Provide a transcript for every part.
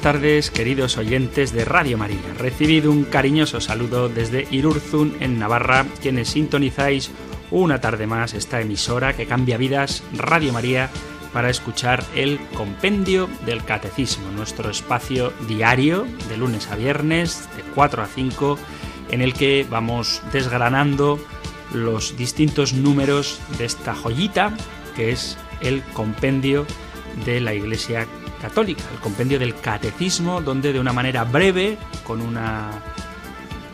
Buenas tardes, queridos oyentes de Radio María. Recibido un cariñoso saludo desde Irurzun, en Navarra, quienes sintonizáis una tarde más esta emisora que cambia vidas, Radio María, para escuchar el Compendio del Catecismo, nuestro espacio diario de lunes a viernes, de 4 a 5, en el que vamos desgranando los distintos números de esta joyita que es el Compendio de la Iglesia católica, el compendio del catecismo, donde de una manera breve, con una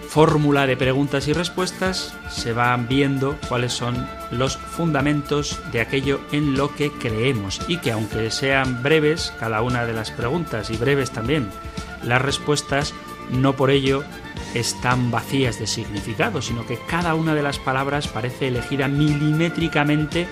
fórmula de preguntas y respuestas, se van viendo cuáles son los fundamentos de aquello en lo que creemos. Y que aunque sean breves cada una de las preguntas y breves también las respuestas, no por ello están vacías de significado, sino que cada una de las palabras parece elegida milimétricamente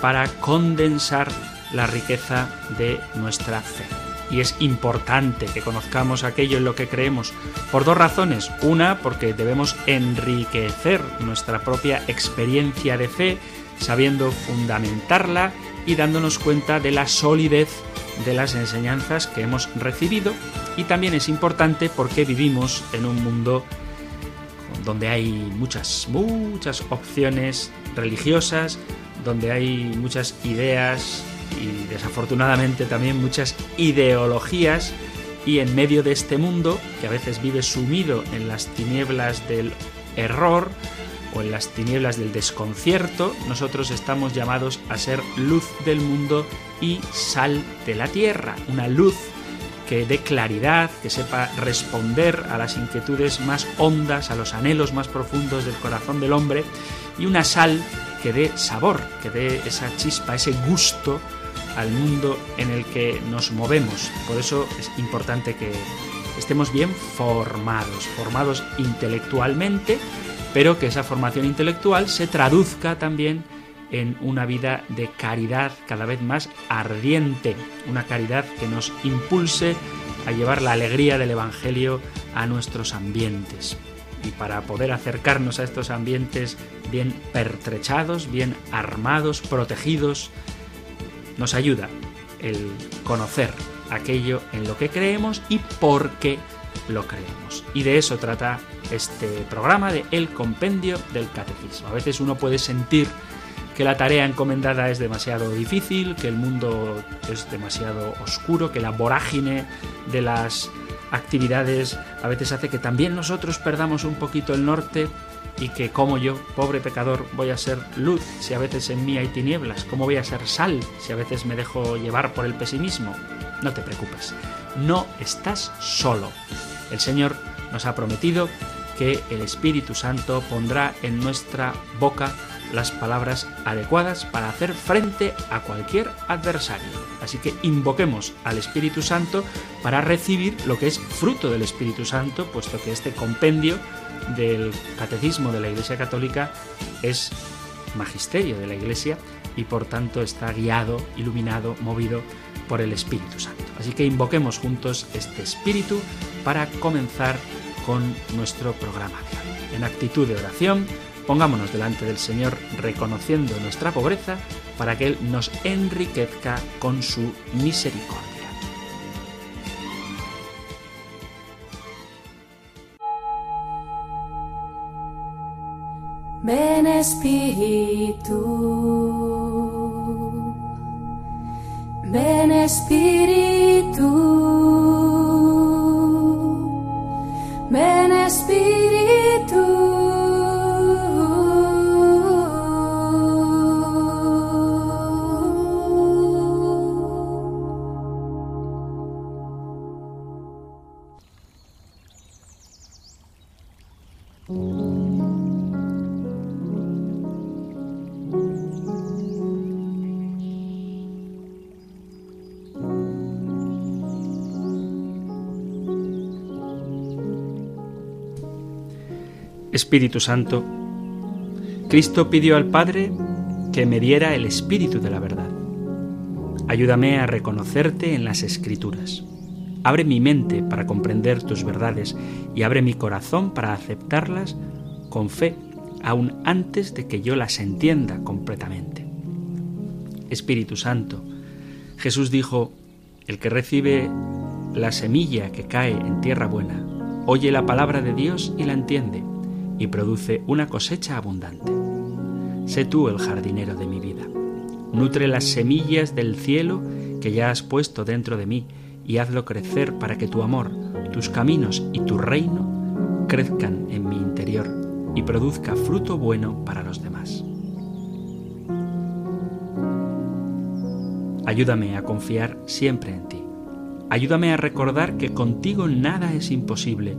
para condensar la riqueza de nuestra fe. Y es importante que conozcamos aquello en lo que creemos por dos razones. Una, porque debemos enriquecer nuestra propia experiencia de fe, sabiendo fundamentarla y dándonos cuenta de la solidez de las enseñanzas que hemos recibido. Y también es importante porque vivimos en un mundo donde hay muchas, muchas opciones religiosas, donde hay muchas ideas y desafortunadamente también muchas ideologías y en medio de este mundo que a veces vive sumido en las tinieblas del error o en las tinieblas del desconcierto, nosotros estamos llamados a ser luz del mundo y sal de la tierra, una luz que dé claridad, que sepa responder a las inquietudes más hondas, a los anhelos más profundos del corazón del hombre, y una sal que dé sabor, que dé esa chispa, ese gusto al mundo en el que nos movemos. Por eso es importante que estemos bien formados, formados intelectualmente, pero que esa formación intelectual se traduzca también en una vida de caridad cada vez más ardiente, una caridad que nos impulse a llevar la alegría del Evangelio a nuestros ambientes. Y para poder acercarnos a estos ambientes bien pertrechados, bien armados, protegidos, nos ayuda el conocer aquello en lo que creemos y por qué lo creemos. Y de eso trata este programa de El Compendio del Catecismo. A veces uno puede sentir que la tarea encomendada es demasiado difícil, que el mundo es demasiado oscuro, que la vorágine de las actividades a veces hace que también nosotros perdamos un poquito el norte y que como yo, pobre pecador, voy a ser luz si a veces en mí hay tinieblas, cómo voy a ser sal si a veces me dejo llevar por el pesimismo. No te preocupes, no estás solo. El Señor nos ha prometido que el Espíritu Santo pondrá en nuestra boca las palabras adecuadas para hacer frente a cualquier adversario. Así que invoquemos al Espíritu Santo para recibir lo que es fruto del Espíritu Santo, puesto que este compendio del catecismo de la Iglesia Católica es magisterio de la Iglesia y por tanto está guiado, iluminado, movido por el Espíritu Santo. Así que invoquemos juntos este Espíritu para comenzar con nuestro programa En actitud de oración, pongámonos delante del Señor reconociendo nuestra pobreza para que Él nos enriquezca con su misericordia. Ven Espíritu, ven Espíritu, ven Espíritu. Espíritu Santo, Cristo pidió al Padre que me diera el Espíritu de la verdad. Ayúdame a reconocerte en las Escrituras. Abre mi mente para comprender tus verdades y abre mi corazón para aceptarlas con fe, aun antes de que yo las entienda completamente. Espíritu Santo, Jesús dijo, el que recibe la semilla que cae en tierra buena, oye la palabra de Dios y la entiende, y produce una cosecha abundante. Sé tú el jardinero de mi vida. Nutre las semillas del cielo que ya has puesto dentro de mí y hazlo crecer para que tu amor, tus caminos y tu reino crezcan en mi interior y produzca fruto bueno para los demás. Ayúdame a confiar siempre en ti. Ayúdame a recordar que contigo nada es imposible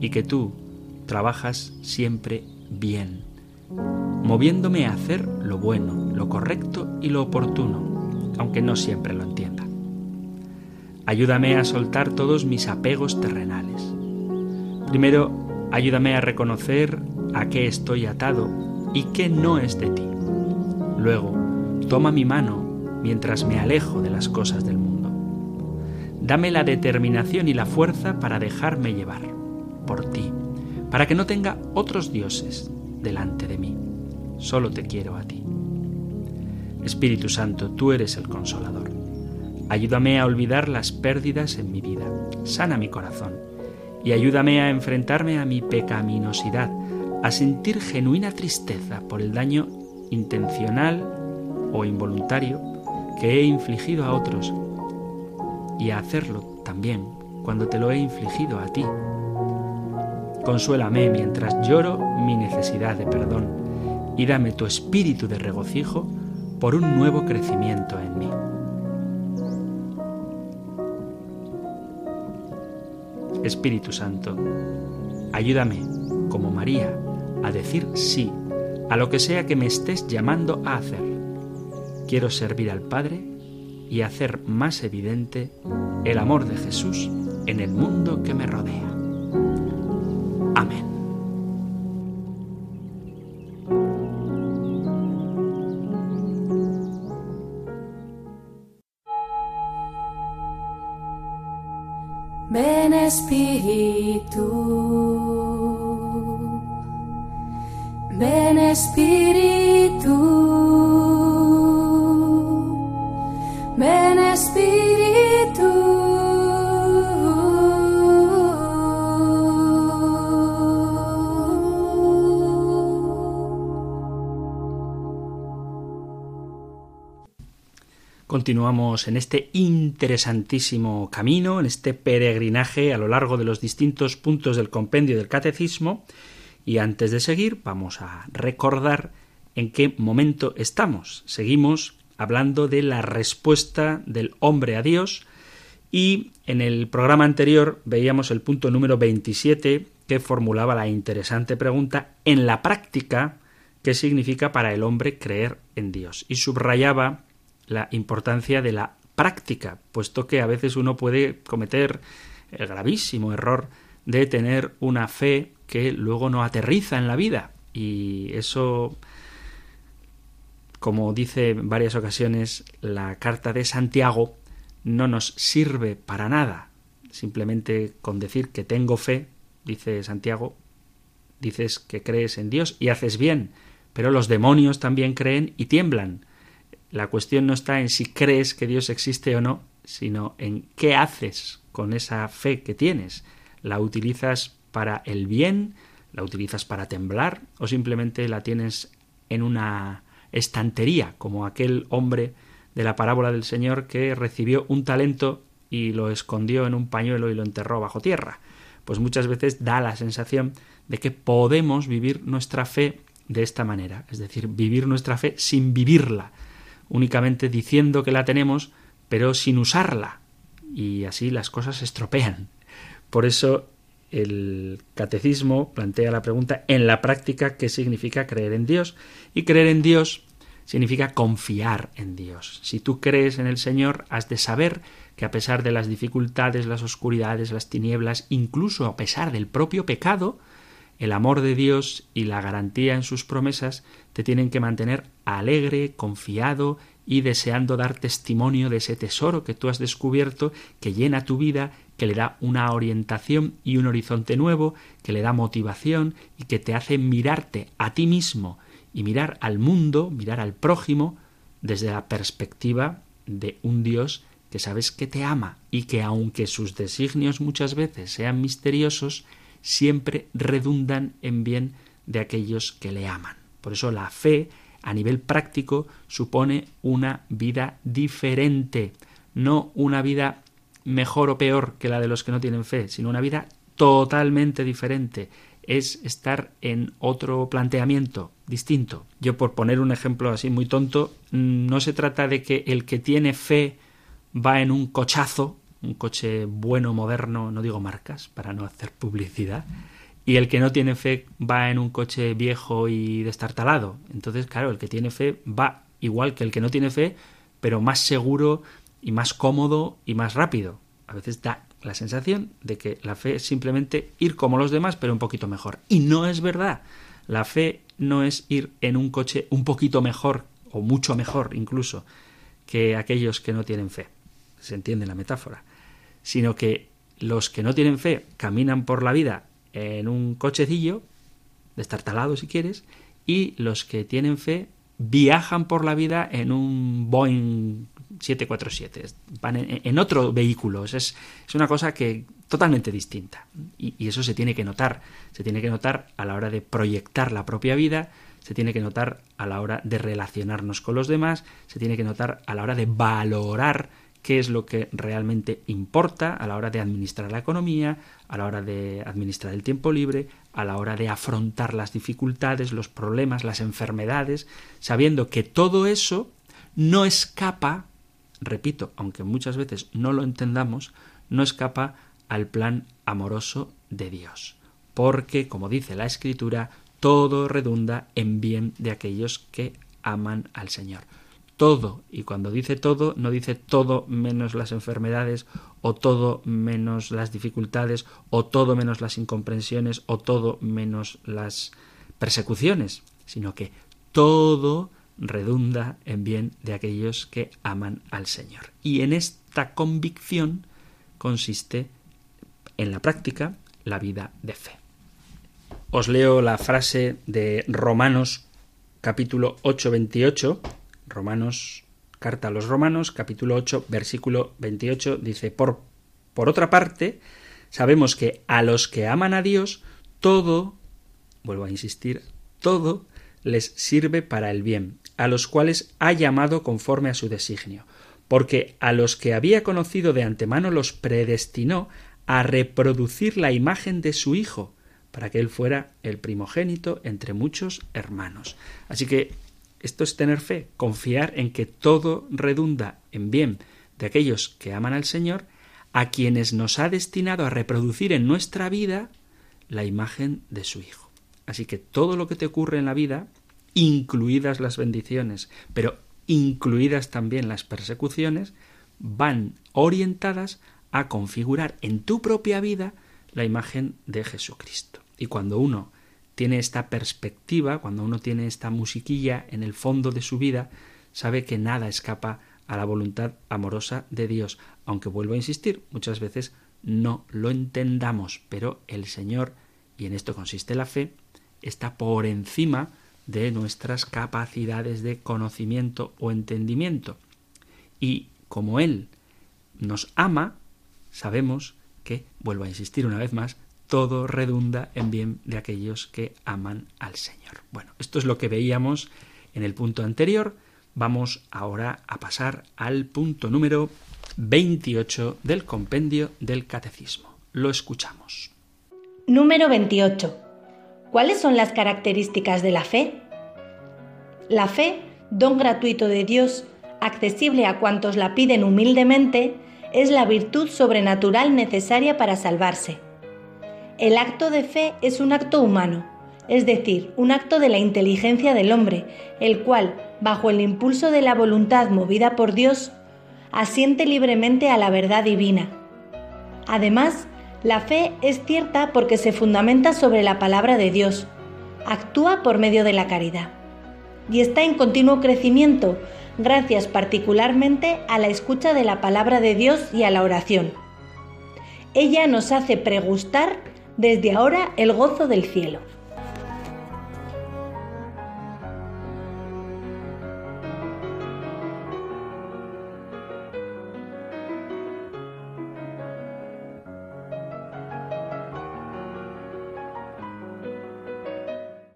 y que tú trabajas siempre bien, moviéndome a hacer lo bueno, lo correcto y lo oportuno, aunque no siempre lo entienda. Ayúdame a soltar todos mis apegos terrenales. Primero, ayúdame a reconocer a qué estoy atado y qué no es de ti. Luego, toma mi mano mientras me alejo de las cosas del mundo. Dame la determinación y la fuerza para dejarme llevar por ti, para que no tenga otros dioses delante de mí. Solo te quiero a ti. Espíritu Santo, tú eres el consolador. Ayúdame a olvidar las pérdidas en mi vida. Sana mi corazón y ayúdame a enfrentarme a mi pecaminosidad, a sentir genuina tristeza por el daño intencional o involuntario que he infligido a otros y a hacerlo también cuando te lo he infligido a ti. Consuélame mientras lloro mi necesidad de perdón y dame tu espíritu de regocijo por un nuevo crecimiento en mí. Espíritu Santo, ayúdame, como María, a decir sí a lo que sea que me estés llamando a hacer quiero servir al Padre y hacer más evidente el amor de Jesús en el mundo que me rodea. Amén. Ven Continuamos en este interesantísimo camino, en este peregrinaje a lo largo de los distintos puntos del compendio del catecismo. Y antes de seguir vamos a recordar en qué momento estamos. Seguimos hablando de la respuesta del hombre a Dios. Y en el programa anterior veíamos el punto número 27 que formulaba la interesante pregunta en la práctica qué significa para el hombre creer en Dios y subrayaba la importancia de la práctica, puesto que a veces uno puede cometer el gravísimo error de tener una fe que luego no aterriza en la vida y eso como dice en varias ocasiones la carta de Santiago, no nos sirve para nada. Simplemente con decir que tengo fe, dice Santiago, dices que crees en Dios y haces bien, pero los demonios también creen y tiemblan. La cuestión no está en si crees que Dios existe o no, sino en qué haces con esa fe que tienes. ¿La utilizas para el bien? ¿La utilizas para temblar? ¿O simplemente la tienes en una estantería, como aquel hombre de la parábola del Señor que recibió un talento y lo escondió en un pañuelo y lo enterró bajo tierra. Pues muchas veces da la sensación de que podemos vivir nuestra fe de esta manera, es decir, vivir nuestra fe sin vivirla, únicamente diciendo que la tenemos, pero sin usarla. Y así las cosas se estropean. Por eso el catecismo plantea la pregunta en la práctica qué significa creer en Dios. Y creer en Dios significa confiar en Dios. Si tú crees en el Señor, has de saber que a pesar de las dificultades, las oscuridades, las tinieblas, incluso a pesar del propio pecado, el amor de Dios y la garantía en sus promesas te tienen que mantener alegre, confiado y deseando dar testimonio de ese tesoro que tú has descubierto, que llena tu vida, que le da una orientación y un horizonte nuevo, que le da motivación y que te hace mirarte a ti mismo y mirar al mundo, mirar al prójimo, desde la perspectiva de un Dios que sabes que te ama y que aunque sus designios muchas veces sean misteriosos, siempre redundan en bien de aquellos que le aman. Por eso la fe, a nivel práctico, supone una vida diferente, no una vida mejor o peor que la de los que no tienen fe, sino una vida totalmente diferente. Es estar en otro planteamiento distinto. Yo, por poner un ejemplo así muy tonto, no se trata de que el que tiene fe va en un cochazo, un coche bueno, moderno, no digo marcas, para no hacer publicidad, y el que no tiene fe va en un coche viejo y destartalado. Entonces, claro, el que tiene fe va igual que el que no tiene fe, pero más seguro y más cómodo y más rápido. A veces da la sensación de que la fe es simplemente ir como los demás, pero un poquito mejor. Y no es verdad. La fe no es ir en un coche un poquito mejor, o mucho mejor incluso, que aquellos que no tienen fe se entiende la metáfora, sino que los que no tienen fe caminan por la vida en un cochecillo, destartalado si quieres, y los que tienen fe viajan por la vida en un Boeing 747, van en, otro vehículo. Es, es, una cosa que totalmente distinta. Y, y, eso se tiene que notar. Se tiene que notar a la hora de proyectar la propia vida, se tiene que notar a la hora de relacionarnos con los demás, se tiene que notar a la hora de valorar qué es lo que realmente importa a la hora de administrar la economía, a la hora de administrar el tiempo libre, a la hora de afrontar las dificultades, los problemas, las enfermedades, sabiendo que todo eso no escapa, repito, aunque muchas veces no lo entendamos, no escapa al plan amoroso de Dios. Porque, como dice la Escritura, todo redunda en bien de aquellos que aman al Señor todo. Y cuando dice todo, no dice todo menos las enfermedades, o todo menos las dificultades, o todo menos las incomprensiones, o todo menos las persecuciones, sino que todo redunda en bien de aquellos que aman al Señor. Y en esta convicción consiste en la práctica la vida de fe. Os leo la frase de Romanos capítulo 8, 28, Romanos, carta a los Romanos, capítulo 8, versículo 28, dice, por, por otra parte, sabemos que a los que aman a Dios, todo, vuelvo a insistir, todo les sirve para el bien, a los cuales ha llamado conforme a su designio, porque a los que había conocido de antemano los predestinó a reproducir la imagen de su Hijo, para que él fuera el primogénito entre muchos hermanos. Así que esto es tener fe, confiar en que todo redunda en bien de aquellos que aman al Señor, a quienes nos ha destinado a reproducir en nuestra vida la imagen de su Hijo. Así que todo lo que te ocurre en la vida, incluidas las bendiciones, pero incluidas también las persecuciones, van orientadas a configurar en tu propia vida la imagen de Jesucristo. Y cuando uno tiene esta perspectiva, cuando uno tiene esta musiquilla en el fondo de su vida, sabe que nada escapa a la voluntad amorosa de Dios, aunque vuelvo a insistir, muchas veces no lo entendamos, pero el Señor, y en esto consiste la fe, está por encima de nuestras capacidades de conocimiento o entendimiento. Y como Él nos ama, sabemos que, vuelvo a insistir una vez más, todo redunda en bien de aquellos que aman al Señor. Bueno, esto es lo que veíamos en el punto anterior. Vamos ahora a pasar al punto número 28 del compendio del Catecismo. Lo escuchamos. Número 28. ¿Cuáles son las características de la fe? La fe, don gratuito de Dios, accesible a cuantos la piden humildemente, es la virtud sobrenatural necesaria para salvarse el acto de fe es un acto humano, es decir, un acto de la inteligencia del hombre, el cual, bajo el impulso de la voluntad movida por Dios, asiente libremente a la verdad divina. Además, La fe es cierta porque se fundamenta sobre la palabra de Dios, actúa por medio de la caridad y está en continuo crecimiento gracias particularmente a la escucha de la palabra de Dios y a la oración. Ella nos hace pregustar desde ahora el gozo del cielo.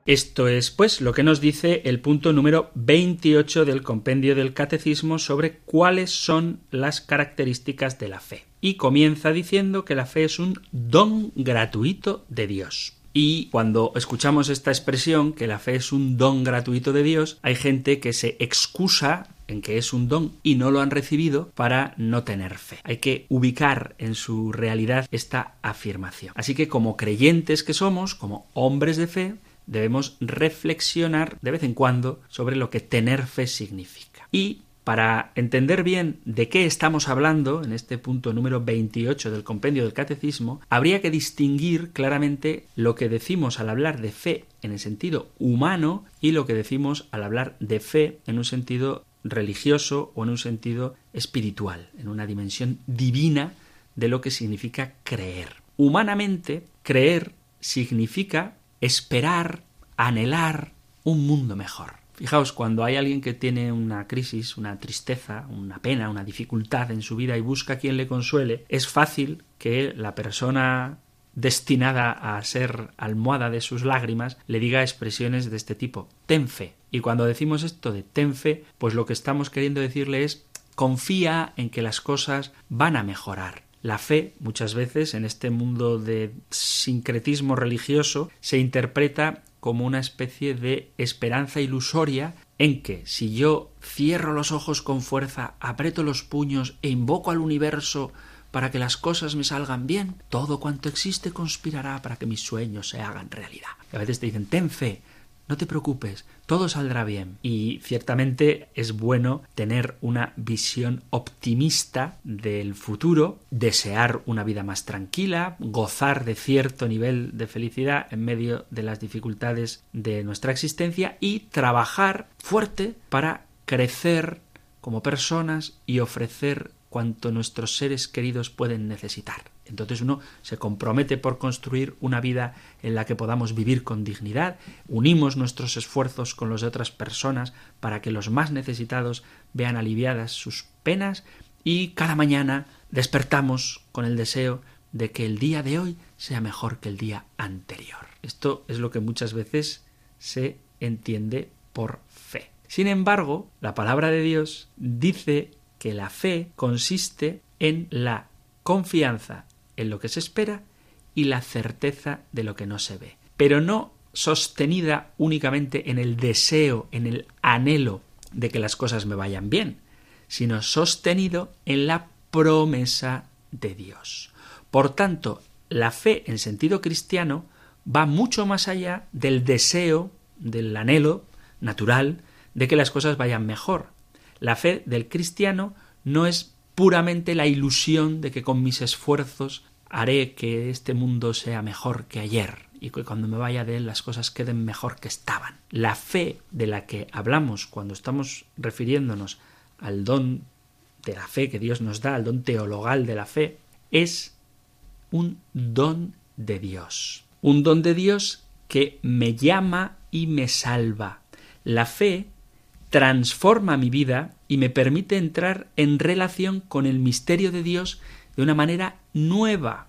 Esto es, pues, lo que nos dice el punto número 28 del compendio del Catecismo sobre cuáles son las características de la fe. Y comienza diciendo que la fe es un don gratuito de Dios. Y cuando escuchamos esta expresión, que la fe es un don gratuito de Dios, hay gente que se excusa en que es un don y no lo han recibido para no tener fe. Hay que ubicar en su realidad esta afirmación. Así que como creyentes que somos, como hombres de fe, debemos reflexionar de vez en cuando sobre lo que tener fe significa. Y para entender bien de qué estamos hablando en este punto número 28 del compendio del catecismo, habría que distinguir claramente lo que decimos al hablar de fe en el sentido humano y lo que decimos al hablar de fe en un sentido religioso o en un sentido espiritual, en una dimensión divina de lo que significa creer. Humanamente, creer significa esperar, anhelar un mundo mejor. Fijaos, cuando hay alguien que tiene una crisis, una tristeza, una pena, una dificultad en su vida y busca a quien le consuele, es fácil que la persona destinada a ser almohada de sus lágrimas le diga expresiones de este tipo. Ten fe. Y cuando decimos esto de ten fe, pues lo que estamos queriendo decirle es confía en que las cosas van a mejorar. La fe, muchas veces, en este mundo de sincretismo religioso, se interpreta como una especie de esperanza ilusoria en que si yo cierro los ojos con fuerza, aprieto los puños e invoco al universo para que las cosas me salgan bien, todo cuanto existe conspirará para que mis sueños se hagan realidad. Y a veces te dicen, ten fe, no te preocupes, todo saldrá bien. Y ciertamente es bueno tener una visión optimista del futuro, desear una vida más tranquila, gozar de cierto nivel de felicidad en medio de las dificultades de nuestra existencia y trabajar fuerte para crecer como personas y ofrecer cuanto nuestros seres queridos pueden necesitar. Entonces uno se compromete por construir una vida en la que podamos vivir con dignidad, unimos nuestros esfuerzos con los de otras personas para que los más necesitados vean aliviadas sus penas y cada mañana despertamos con el deseo de que el día de hoy sea mejor que el día anterior. Esto es lo que muchas veces se entiende por fe. Sin embargo, la palabra de Dios dice que la fe consiste en la confianza en lo que se espera y la certeza de lo que no se ve, pero no sostenida únicamente en el deseo, en el anhelo de que las cosas me vayan bien, sino sostenido en la promesa de Dios. Por tanto, la fe en sentido cristiano va mucho más allá del deseo, del anhelo natural de que las cosas vayan mejor. La fe del cristiano no es puramente la ilusión de que con mis esfuerzos haré que este mundo sea mejor que ayer y que cuando me vaya de él las cosas queden mejor que estaban. La fe de la que hablamos cuando estamos refiriéndonos al don de la fe que Dios nos da, al don teologal de la fe, es un don de Dios. Un don de Dios que me llama y me salva. La fe transforma mi vida y me permite entrar en relación con el misterio de Dios de una manera nueva.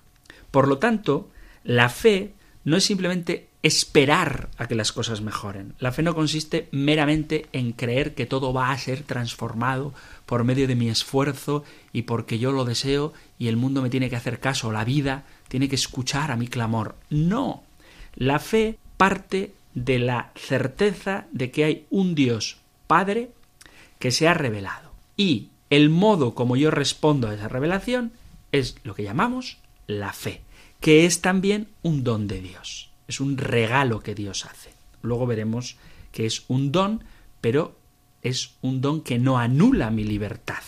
Por lo tanto, la fe no es simplemente esperar a que las cosas mejoren. La fe no consiste meramente en creer que todo va a ser transformado por medio de mi esfuerzo y porque yo lo deseo y el mundo me tiene que hacer caso, la vida tiene que escuchar a mi clamor. No. La fe parte de la certeza de que hay un Dios Padre que se ha revelado. Y el modo como yo respondo a esa revelación es lo que llamamos la fe, que es también un don de Dios, es un regalo que Dios hace. Luego veremos que es un don, pero es un don que no anula mi libertad.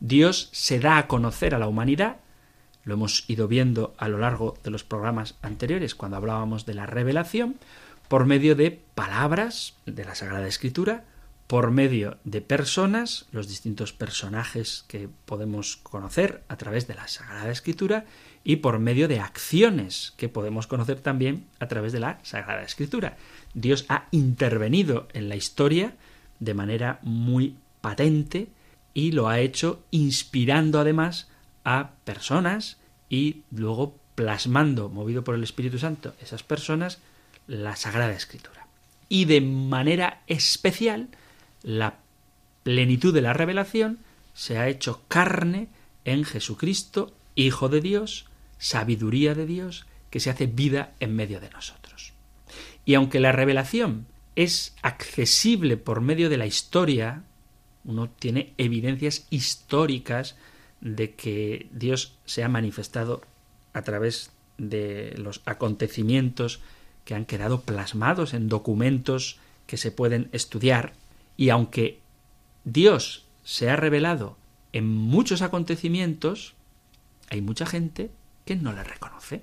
Dios se da a conocer a la humanidad, lo hemos ido viendo a lo largo de los programas anteriores cuando hablábamos de la revelación, por medio de palabras de la Sagrada Escritura, por medio de personas, los distintos personajes que podemos conocer a través de la Sagrada Escritura, y por medio de acciones que podemos conocer también a través de la Sagrada Escritura. Dios ha intervenido en la historia de manera muy patente y lo ha hecho inspirando además a personas y luego plasmando, movido por el Espíritu Santo, esas personas, la Sagrada Escritura. Y de manera especial, la plenitud de la revelación se ha hecho carne en Jesucristo, Hijo de Dios, sabiduría de Dios, que se hace vida en medio de nosotros. Y aunque la revelación es accesible por medio de la historia, uno tiene evidencias históricas de que Dios se ha manifestado a través de los acontecimientos que han quedado plasmados en documentos que se pueden estudiar, y aunque Dios se ha revelado en muchos acontecimientos, hay mucha gente que no le reconoce.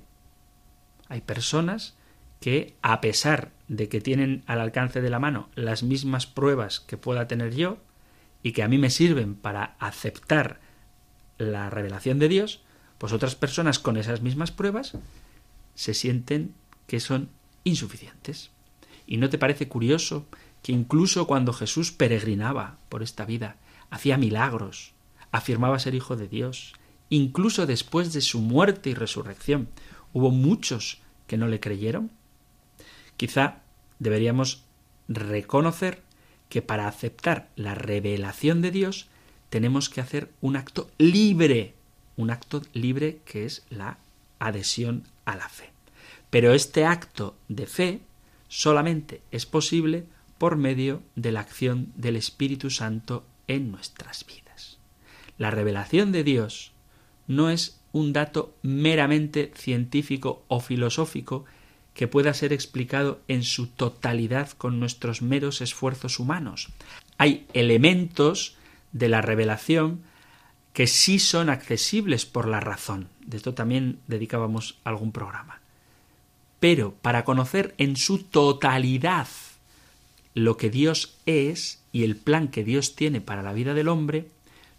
Hay personas que, a pesar de que tienen al alcance de la mano las mismas pruebas que pueda tener yo, y que a mí me sirven para aceptar la revelación de Dios, pues otras personas con esas mismas pruebas se sienten que son insuficientes. ¿Y no te parece curioso que incluso cuando Jesús peregrinaba por esta vida, hacía milagros, afirmaba ser hijo de Dios, incluso después de su muerte y resurrección, hubo muchos que no le creyeron? Quizá deberíamos reconocer que para aceptar la revelación de Dios tenemos que hacer un acto libre, un acto libre que es la adhesión a la fe. Pero este acto de fe solamente es posible por medio de la acción del Espíritu Santo en nuestras vidas. La revelación de Dios no es un dato meramente científico o filosófico que pueda ser explicado en su totalidad con nuestros meros esfuerzos humanos. Hay elementos de la revelación que sí son accesibles por la razón. De esto también dedicábamos algún programa. Pero para conocer en su totalidad lo que Dios es y el plan que Dios tiene para la vida del hombre,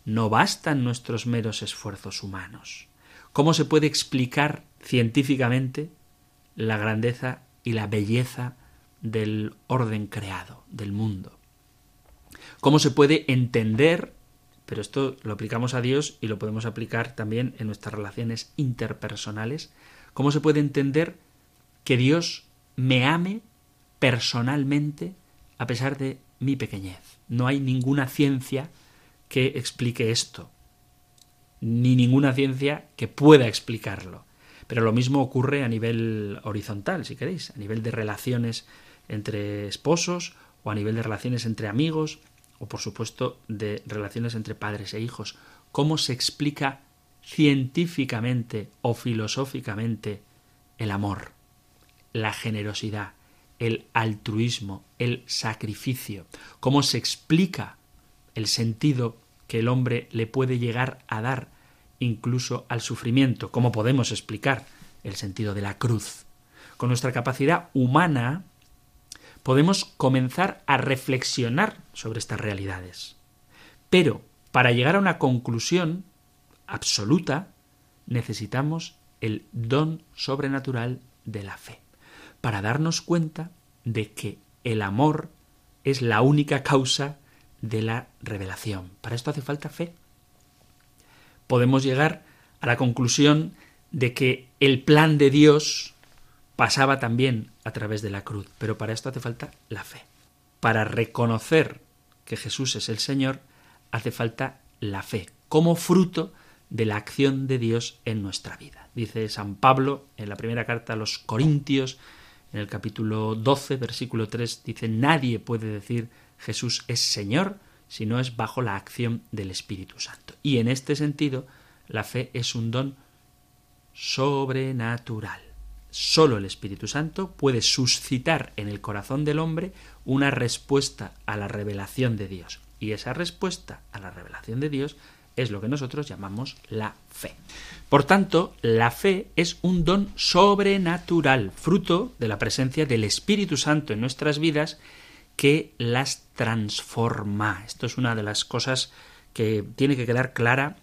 no bastan nuestros meros esfuerzos humanos. ¿Cómo se puede explicar científicamente la grandeza y la belleza del orden creado, del mundo? ¿Cómo se puede entender? Pero esto lo aplicamos a Dios y lo podemos aplicar también en nuestras relaciones interpersonales. ¿Cómo se puede entender que Dios me ame personalmente a pesar de mi pequeñez? No hay ninguna ciencia que explique esto, ni ninguna ciencia que pueda explicarlo. Pero lo mismo ocurre a nivel horizontal, si queréis, a nivel de relaciones entre esposos o a nivel de relaciones entre amigos o por supuesto de relaciones entre padres e hijos. ¿Cómo se explica científicamente o filosóficamente el amor, la generosidad, el altruismo, el sacrificio? ¿Cómo se explica el sentido que el hombre le puede llegar a dar incluso al sufrimiento? ¿Cómo podemos explicar el sentido de la cruz? Con nuestra capacidad humana podemos comenzar a reflexionar sobre estas realidades. Pero para llegar a una conclusión absoluta necesitamos el don sobrenatural de la fe, para darnos cuenta de que el amor es la única causa de la revelación. Para esto hace falta fe. Podemos llegar a la conclusión de que el plan de Dios pasaba también a través de la cruz, pero para esto hace falta la fe. Para reconocer que Jesús es el Señor, hace falta la fe, como fruto de la acción de Dios en nuestra vida. Dice San Pablo en la primera carta a los Corintios, en el capítulo 12, versículo 3, dice, nadie puede decir Jesús es Señor si no es bajo la acción del Espíritu Santo. Y en este sentido, la fe es un don sobrenatural. Solo el Espíritu Santo puede suscitar en el corazón del hombre una respuesta a la revelación de Dios. Y esa respuesta a la revelación de Dios es lo que nosotros llamamos la fe. Por tanto, la fe es un don sobrenatural, fruto de la presencia del Espíritu Santo en nuestras vidas que las transforma. Esto es una de las cosas que tiene que quedar clara,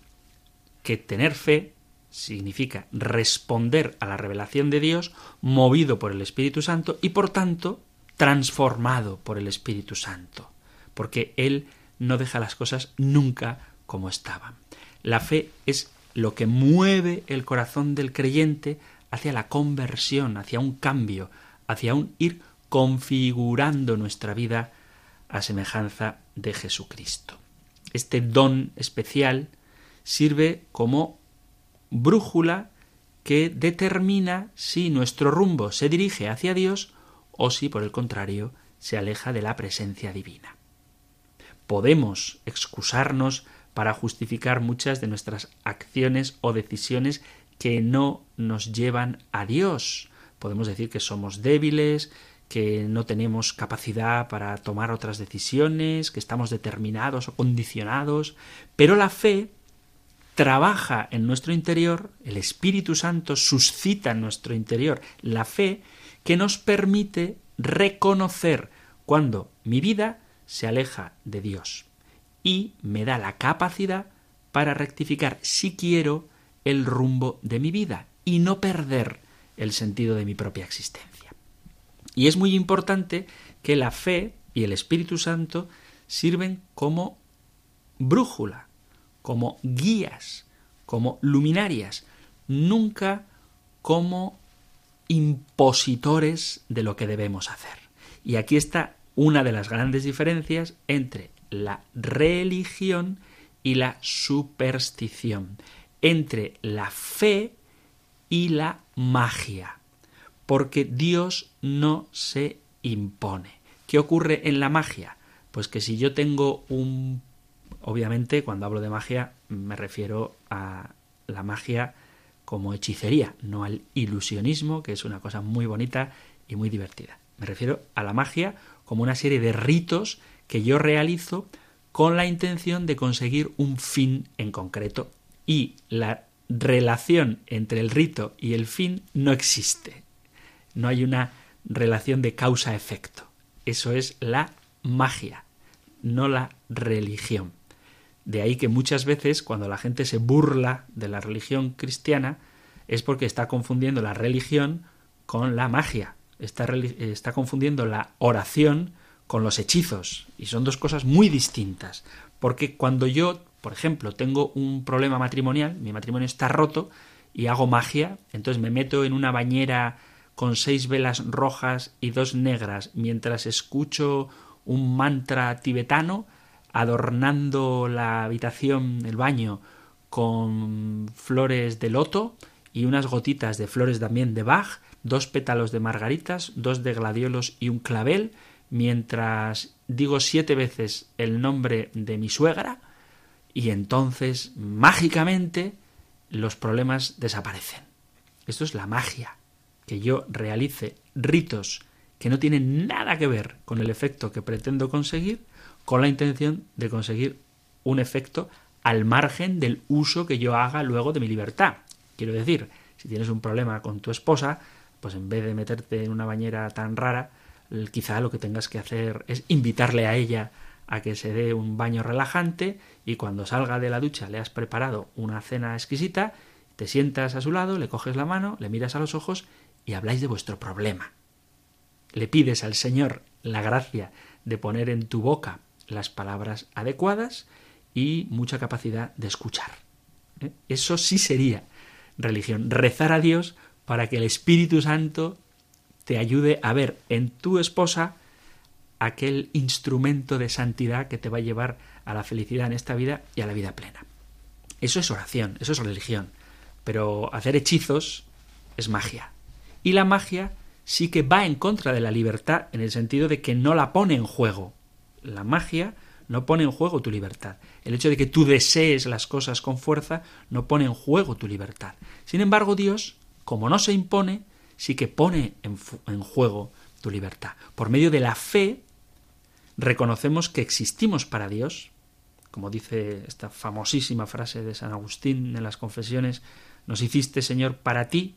que tener fe significa responder a la revelación de Dios movido por el Espíritu Santo y por tanto transformado por el Espíritu Santo, porque Él no deja las cosas nunca como estaban. La fe es lo que mueve el corazón del creyente hacia la conversión, hacia un cambio, hacia un ir configurando nuestra vida a semejanza de Jesucristo. Este don especial sirve como brújula que determina si nuestro rumbo se dirige hacia Dios o si, por el contrario, se aleja de la presencia divina. Podemos excusarnos para justificar muchas de nuestras acciones o decisiones que no nos llevan a Dios. Podemos decir que somos débiles, que no tenemos capacidad para tomar otras decisiones, que estamos determinados o condicionados, pero la fe trabaja en nuestro interior, el Espíritu Santo suscita en nuestro interior la fe que nos permite reconocer cuando mi vida se aleja de Dios y me da la capacidad para rectificar si quiero el rumbo de mi vida y no perder el sentido de mi propia existencia. Y es muy importante que la fe y el Espíritu Santo sirven como brújula, como guías, como luminarias, nunca como impositores de lo que debemos hacer. Y aquí está una de las grandes diferencias entre la religión y la superstición, entre la fe y la magia, porque Dios no se impone. ¿Qué ocurre en la magia? Pues que si yo tengo un Obviamente, cuando hablo de magia, me refiero a la magia como hechicería, no al ilusionismo, que es una cosa muy bonita y muy divertida. Me refiero a la magia como una serie de ritos que yo realizo con la intención de conseguir un fin en concreto. Y la relación entre el rito y el fin no existe. No hay una relación de causa-efecto. Eso es la magia, no la religión. De ahí que muchas veces cuando la gente se burla de la religión cristiana es porque está confundiendo la religión con la magia, está, está confundiendo la oración con los hechizos y son dos cosas muy distintas. Porque cuando yo, por ejemplo, tengo un problema matrimonial, mi matrimonio está roto y hago magia, entonces me meto en una bañera con seis velas rojas y dos negras mientras escucho un mantra tibetano, adornando la habitación, el baño, con flores de loto y unas gotitas de flores también de Bach, dos pétalos de margaritas, dos de gladiolos y un clavel, mientras digo siete veces el nombre de mi suegra, y entonces mágicamente los problemas desaparecen. Esto es la magia, que yo realice ritos que no tienen nada que ver con el efecto que pretendo conseguir, con la intención de conseguir un efecto al margen del uso que yo haga luego de mi libertad. Quiero decir, si tienes un problema con tu esposa, pues en vez de meterte en una bañera tan rara, quizá lo que tengas que hacer es invitarle a ella a que se dé un baño relajante y cuando salga de la ducha le has preparado una cena exquisita, te sientas a su lado, le coges la mano, le miras a los ojos y habláis de vuestro problema. Le pides al Señor la gracia de poner en tu boca las palabras adecuadas y mucha capacidad de escuchar. ¿eh? Eso sí sería religión, rezar a Dios para que el Espíritu Santo te ayude a ver en tu esposa aquel instrumento de santidad que te va a llevar a la felicidad en esta vida y a la vida plena. Eso es oración, eso es religión. Pero hacer hechizos es magia. Y la magia sí que va en contra de la libertad en el sentido de que no la pone en juego la magia no pone en juego tu libertad. El hecho de que tú desees las cosas con fuerza no pone en juego tu libertad. Sin embargo, Dios, como no se impone, sí que pone en, en juego tu libertad. Por medio de la fe, reconocemos que existimos para Dios, como dice esta famosísima frase de San Agustín en las confesiones, nos hiciste, Señor, para ti,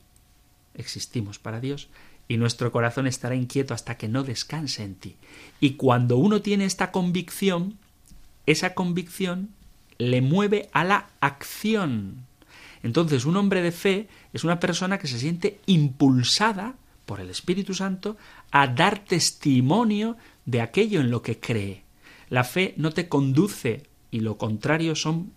existimos para Dios, y nuestro corazón estará inquieto hasta que no descanse en ti. Y cuando uno tiene esta convicción, esa convicción le mueve a la acción. Entonces, un hombre de fe es una persona que se siente impulsada por el Espíritu Santo a dar testimonio de aquello en lo que cree. La fe no te conduce, y lo contrario son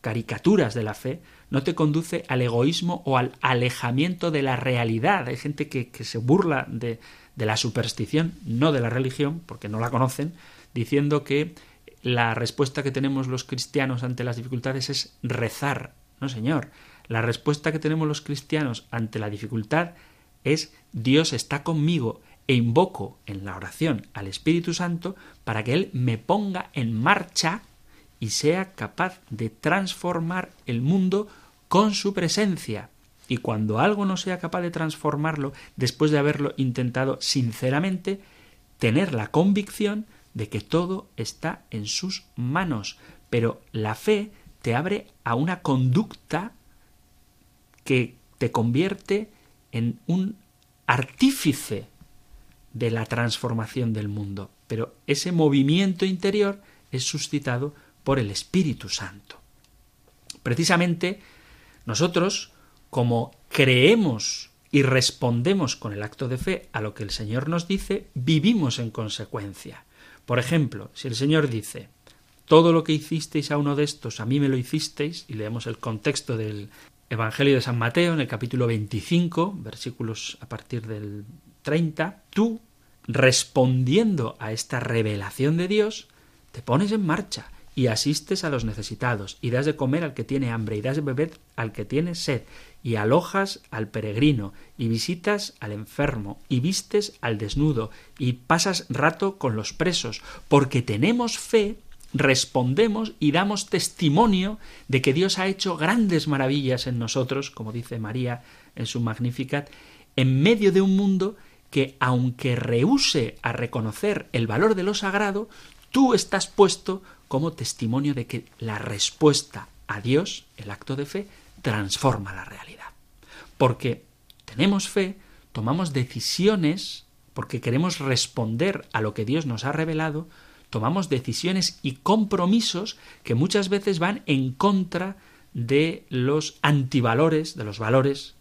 caricaturas de la fe, no te conduce al egoísmo o al alejamiento de la realidad. Hay gente que, se burla de, la superstición, no de la religión, porque no la conocen, diciendo que la respuesta que tenemos los cristianos ante las dificultades es rezar. No, señor. La respuesta que tenemos los cristianos ante la dificultad es Dios está conmigo e invoco en la oración al Espíritu Santo para que Él me ponga en marcha y sea capaz de transformar el mundo con su presencia. Y cuando algo no sea capaz de transformarlo, después de haberlo intentado sinceramente, tener la convicción de que todo está en sus manos. Pero la fe te abre a una conducta que te convierte en un artífice de la transformación del mundo. Pero ese movimiento interior es suscitado por el Espíritu Santo. Precisamente nosotros, como creemos y respondemos con el acto de fe a lo que el Señor nos dice, vivimos en consecuencia. Por ejemplo, si el Señor dice, todo lo que hicisteis a uno de estos, a mí me lo hicisteis, y leemos el contexto del Evangelio de San Mateo en el capítulo 25, versículos a partir del 30, tú, respondiendo a esta revelación de Dios, te pones en marcha y asistes a los necesitados, y das de comer al que tiene hambre, y das de beber al que tiene sed, y alojas al peregrino, y visitas al enfermo, y vistes al desnudo, y pasas rato con los presos, porque tenemos fe respondemos y damos testimonio de que Dios ha hecho grandes maravillas en nosotros, como dice María en su Magnificat, en medio de un mundo que, aunque rehúse a reconocer el valor de lo sagrado, tú estás puesto como testimonio de que la respuesta a Dios, el acto de fe, transforma la realidad. Porque tenemos fe, tomamos decisiones, porque queremos responder a lo que Dios nos ha revelado, tomamos decisiones y compromisos que muchas veces van en contra de los antivalores, de los valores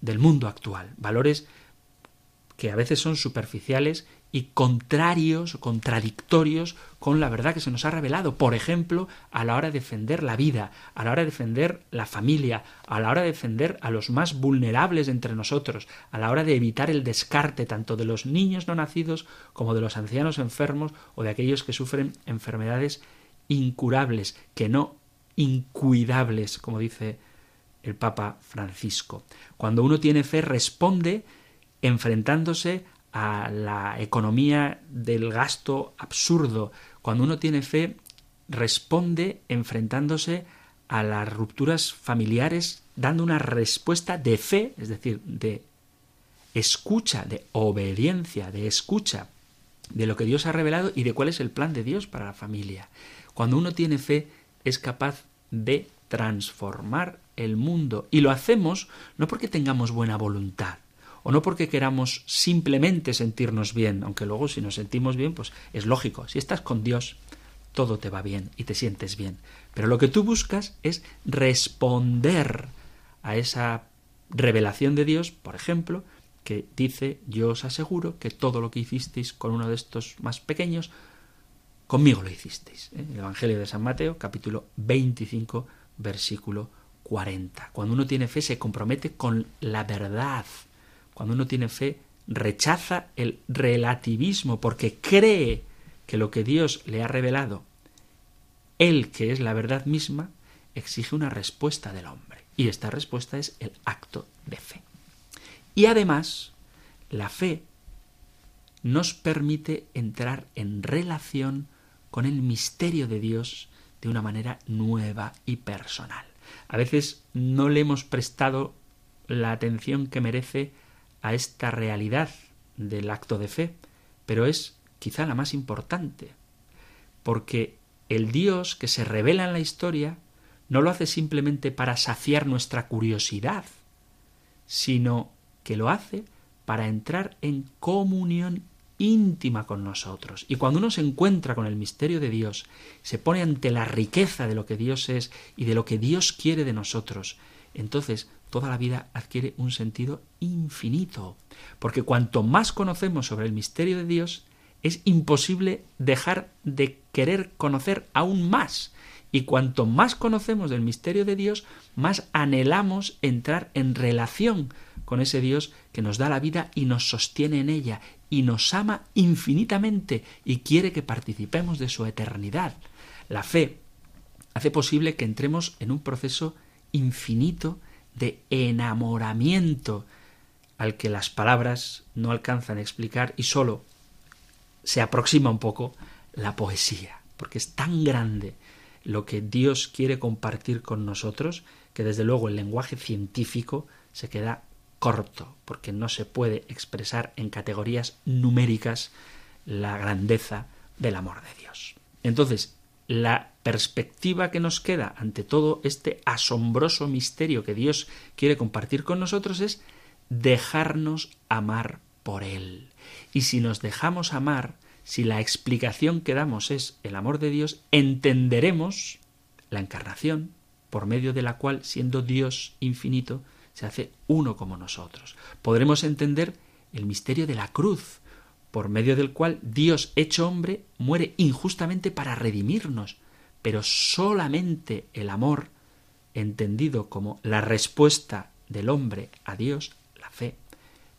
del mundo actual, valores que a veces son superficiales y contrarios, contradictorios con la verdad que se nos ha revelado. Por ejemplo, a la hora de defender la vida, a la hora de defender la familia, a la hora de defender a los más vulnerables entre nosotros, a la hora de evitar el descarte tanto de los niños no nacidos como de los ancianos enfermos o de aquellos que sufren enfermedades incurables, que no incuidables, como dice el Papa Francisco. Cuando uno tiene fe responde enfrentándose a la economía del gasto absurdo. Cuando uno tiene fe, responde enfrentándose a las rupturas familiares, dando una respuesta de fe, es decir, de escucha, de obediencia, de escucha de lo que Dios ha revelado y de cuál es el plan de Dios para la familia. Cuando uno tiene fe, es capaz de transformar el mundo. Y lo hacemos no porque tengamos buena voluntad, o no porque queramos simplemente sentirnos bien, aunque luego si nos sentimos bien, pues es lógico, si estás con Dios, todo te va bien y te sientes bien. Pero lo que tú buscas es responder a esa revelación de Dios, por ejemplo, que dice, yo os aseguro que todo lo que hicisteis con uno de estos más pequeños, conmigo lo hicisteis. ¿eh? El Evangelio de San Mateo, capítulo 25, versículo 40. Cuando uno tiene fe se compromete con la verdad, cuando uno tiene fe, rechaza el relativismo porque cree que lo que Dios le ha revelado, Él que es la verdad misma, exige una respuesta del hombre. Y esta respuesta es el acto de fe. Y además, la fe nos permite entrar en relación con el misterio de Dios de una manera nueva y personal. A veces no le hemos prestado la atención que merece a esta realidad del acto de fe, pero es quizá la más importante, porque el Dios que se revela en la historia no lo hace simplemente para saciar nuestra curiosidad, sino que lo hace para entrar en comunión íntima con nosotros. Y cuando uno se encuentra con el misterio de Dios, se pone ante la riqueza de lo que Dios es y de lo que Dios quiere de nosotros, entonces toda la vida adquiere un sentido infinito. Porque cuanto más conocemos sobre el misterio de Dios, es imposible dejar de querer conocer aún más. Y cuanto más conocemos del misterio de Dios, más anhelamos entrar en relación con ese Dios que nos da la vida y nos sostiene en ella y nos ama infinitamente y quiere que participemos de su eternidad. La fe hace posible que entremos en un proceso infinito de enamoramiento al que las palabras no alcanzan a explicar y solo se aproxima un poco la poesía, porque es tan grande lo que Dios quiere compartir con nosotros que desde luego el lenguaje científico se queda corto, porque no se puede expresar en categorías numéricas la grandeza del amor de Dios. Entonces, la perspectiva que nos queda ante todo este asombroso misterio que Dios quiere compartir con nosotros es dejarnos amar por Él. Y si nos dejamos amar, si la explicación que damos es el amor de Dios, entenderemos la encarnación, por medio de la cual, siendo Dios infinito, se hace uno como nosotros. Podremos entender el misterio de la cruz, por medio del cual Dios hecho hombre muere injustamente para redimirnos, pero solamente el amor, entendido como la respuesta del hombre a Dios, la fe,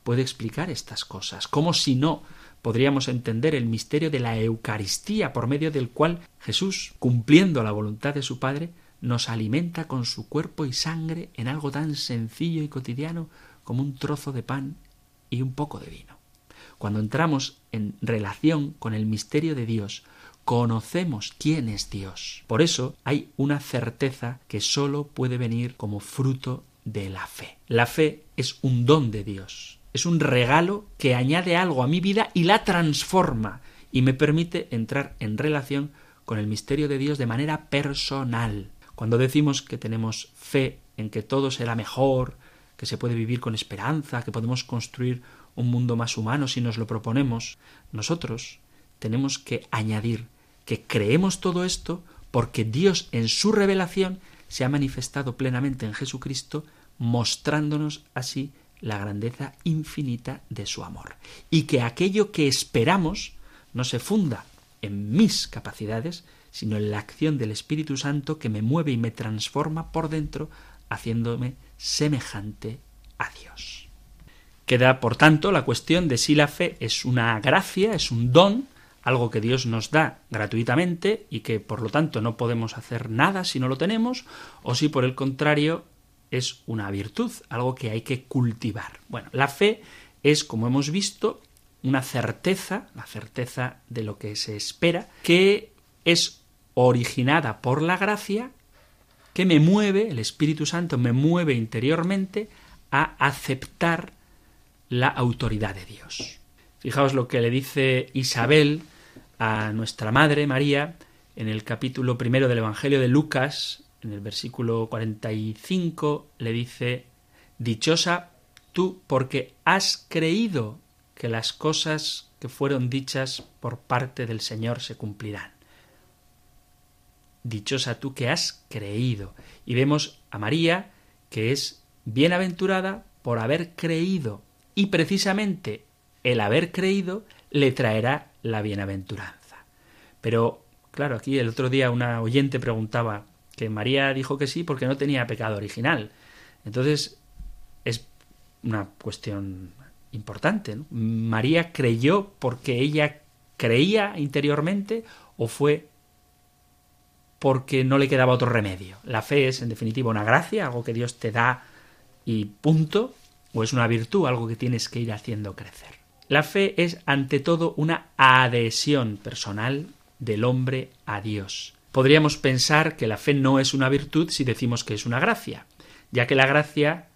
puede explicar estas cosas. Como si no podríamos entender el misterio de la Eucaristía, por medio del cual Jesús, cumpliendo la voluntad de su Padre, nos alimenta con su cuerpo y sangre en algo tan sencillo y cotidiano como un trozo de pan y un poco de vino. Cuando entramos en relación con el misterio de Dios, conocemos quién es Dios. Por eso hay una certeza que sólo puede venir como fruto de la fe. La fe es un don de Dios, es un regalo que añade algo a mi vida y la transforma y me permite entrar en relación con el misterio de Dios de manera personal. Cuando decimos que tenemos fe en que todo será mejor, que se puede vivir con esperanza, que podemos construir un mundo más humano si nos lo proponemos, nosotros tenemos que añadir que creemos todo esto porque Dios en su revelación se ha manifestado plenamente en Jesucristo, mostrándonos así la grandeza infinita de su amor. Y que aquello que esperamos no se funda en mis capacidades, sino en la acción del Espíritu Santo que me mueve y me transforma por dentro, haciéndome semejante a Dios. Queda, por tanto, la cuestión de si la fe es una gracia, es un don, algo que Dios nos da gratuitamente y que por lo tanto no podemos hacer nada si no lo tenemos, o si por el contrario es una virtud, algo que hay que cultivar. Bueno, la fe es, como hemos visto, una certeza, la certeza de lo que se espera, que es originada por la gracia que me mueve, el Espíritu Santo me mueve interiormente a aceptar la autoridad de Dios. Fijaos lo que le dice Isabel a nuestra Madre María en el capítulo primero del Evangelio de Lucas, en el versículo 45, le dice, Dichosa tú porque has creído que las cosas que fueron dichas por parte del Señor se cumplirán dichosa tú que has creído. Y vemos a María que es bienaventurada por haber creído. Y precisamente el haber creído le traerá la bienaventuranza. Pero, claro, aquí el otro día una oyente preguntaba que María dijo que sí porque no tenía pecado original. Entonces, es una cuestión importante. ¿María creyó porque ella creía interiormente o fue porque no le quedaba otro remedio. La fe es, en definitiva, una gracia, algo que Dios te da y punto, o es una virtud, algo que tienes que ir haciendo crecer. La fe es, ante todo, una adhesión personal del hombre a Dios. Podríamos pensar que la fe no es una virtud si decimos que es una gracia, ya que la gracia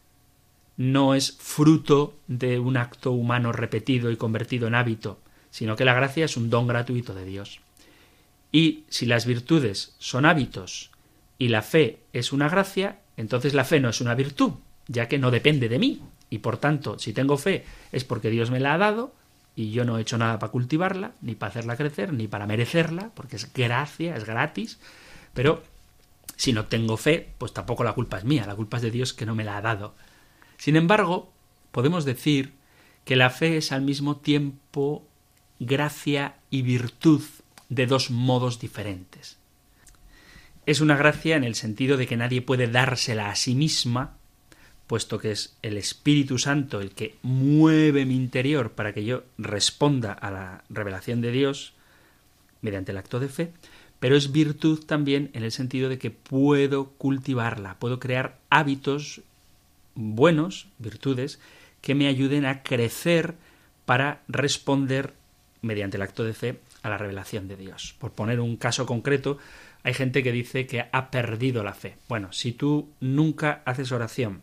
no es fruto de un acto humano repetido y convertido en hábito, sino que la gracia es un don gratuito de Dios. Y si las virtudes son hábitos y la fe es una gracia, entonces la fe no es una virtud, ya que no depende de mí. Y por tanto, si tengo fe es porque Dios me la ha dado y yo no he hecho nada para cultivarla, ni para hacerla crecer, ni para merecerla, porque es gracia, es gratis. Pero si no tengo fe, pues tampoco la culpa es mía, la culpa es de Dios que no me la ha dado. Sin embargo, podemos decir que la fe es al mismo tiempo gracia y virtud de dos modos diferentes. Es una gracia en el sentido de que nadie puede dársela a sí misma, puesto que es el Espíritu Santo el que mueve mi interior para que yo responda a la revelación de Dios mediante el acto de fe, pero es virtud también en el sentido de que puedo cultivarla, puedo crear hábitos buenos, virtudes, que me ayuden a crecer para responder mediante el acto de fe a la revelación de Dios. Por poner un caso concreto, hay gente que dice que ha perdido la fe. Bueno, si tú nunca haces oración,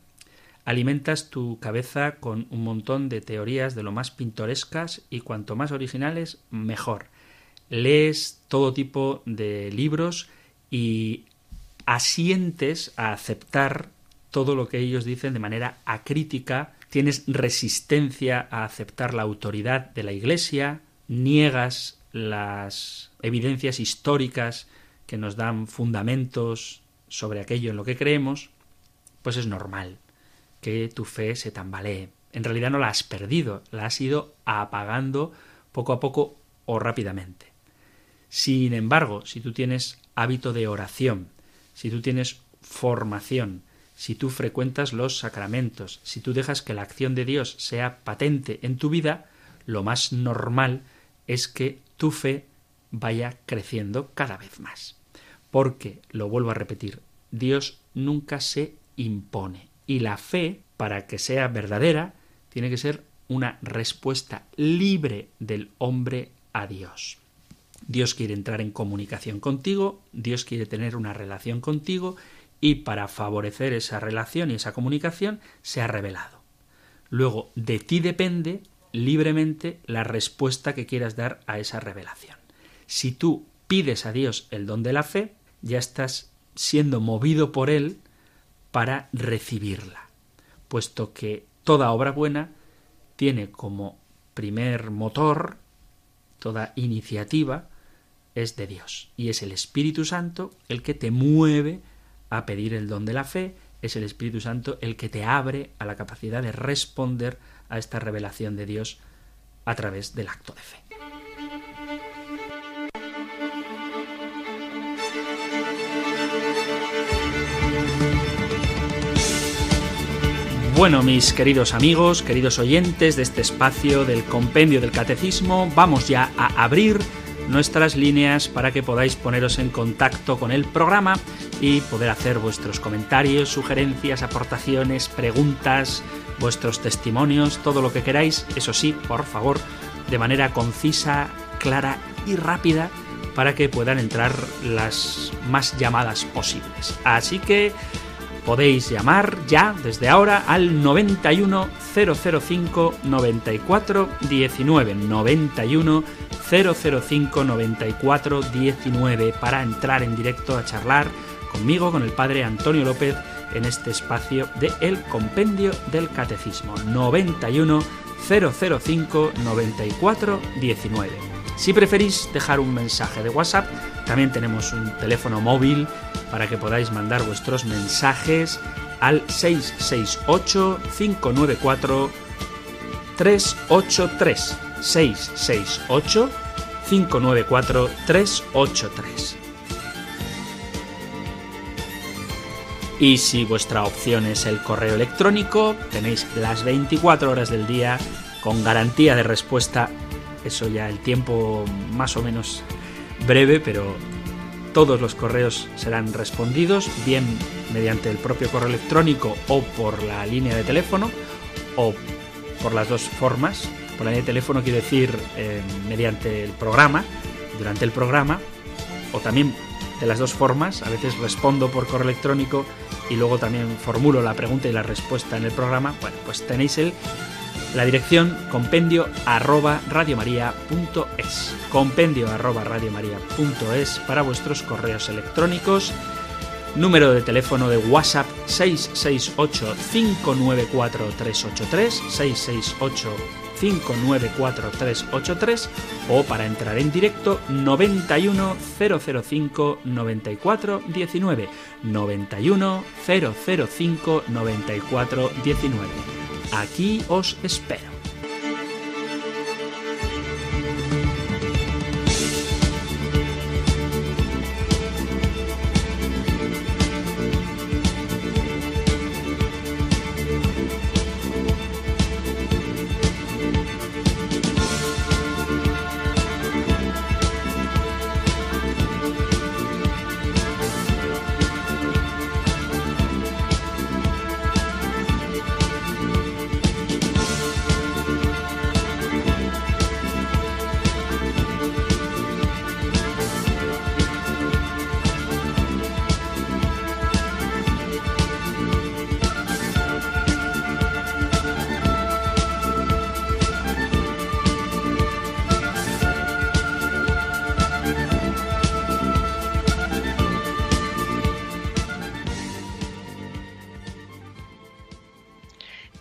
alimentas tu cabeza con un montón de teorías de lo más pintorescas y cuanto más originales, mejor. Lees todo tipo de libros y asientes a aceptar todo lo que ellos dicen de manera acrítica, tienes resistencia a aceptar la autoridad de la Iglesia, niegas las evidencias históricas que nos dan fundamentos sobre aquello en lo que creemos, pues es normal que tu fe se tambalee. En realidad no la has perdido, la has ido apagando poco a poco o rápidamente. Sin embargo, si tú tienes hábito de oración, si tú tienes formación, si tú frecuentas los sacramentos, si tú dejas que la acción de Dios sea patente en tu vida, lo más normal es que tu fe vaya creciendo cada vez más. Porque, lo vuelvo a repetir, Dios nunca se impone. Y la fe, para que sea verdadera, tiene que ser una respuesta libre del hombre a Dios. Dios quiere entrar en comunicación contigo, Dios quiere tener una relación contigo y para favorecer esa relación y esa comunicación se ha revelado. Luego, de ti depende libremente la respuesta que quieras dar a esa revelación. Si tú pides a Dios el don de la fe, ya estás siendo movido por Él para recibirla, puesto que toda obra buena tiene como primer motor, toda iniciativa, es de Dios, y es el Espíritu Santo el que te mueve a pedir el don de la fe, es el Espíritu Santo el que te abre a la capacidad de responder a esta revelación de Dios a través del acto de fe. Bueno, mis queridos amigos, queridos oyentes de este espacio del compendio del catecismo, vamos ya a abrir nuestras líneas para que podáis poneros en contacto con el programa y poder hacer vuestros comentarios, sugerencias, aportaciones, preguntas, vuestros testimonios, todo lo que queráis, eso sí, por favor, de manera concisa, clara y rápida para que puedan entrar las más llamadas posibles. Así que podéis llamar ya desde ahora al 91 005 94 19 91 005 94 19 para entrar en directo a charlar conmigo, con el padre Antonio López, en este espacio de El Compendio del Catecismo 91 005 94 19. Si preferís dejar un mensaje de WhatsApp, también tenemos un teléfono móvil para que podáis mandar vuestros mensajes al 668 594 383 668 594 383. Y si vuestra opción es el correo electrónico, tenéis las 24 horas del día con garantía de respuesta. Eso ya el tiempo más o menos breve, pero todos los correos serán respondidos, bien mediante el propio correo electrónico o por la línea de teléfono, o por las dos formas. Por la línea de teléfono quiero decir eh, mediante el programa, durante el programa, o también de las dos formas. A veces respondo por correo electrónico y luego también formulo la pregunta y la respuesta en el programa. Bueno, pues tenéis el La dirección compendio arroba radiomaria.es. Compendio arroba radiomaria.es para vuestros correos electrónicos. Número de teléfono de WhatsApp 668 594 383 668 594-383 o para entrar en directo 91 005 94 19 91 005 94 19. Aquí os espero.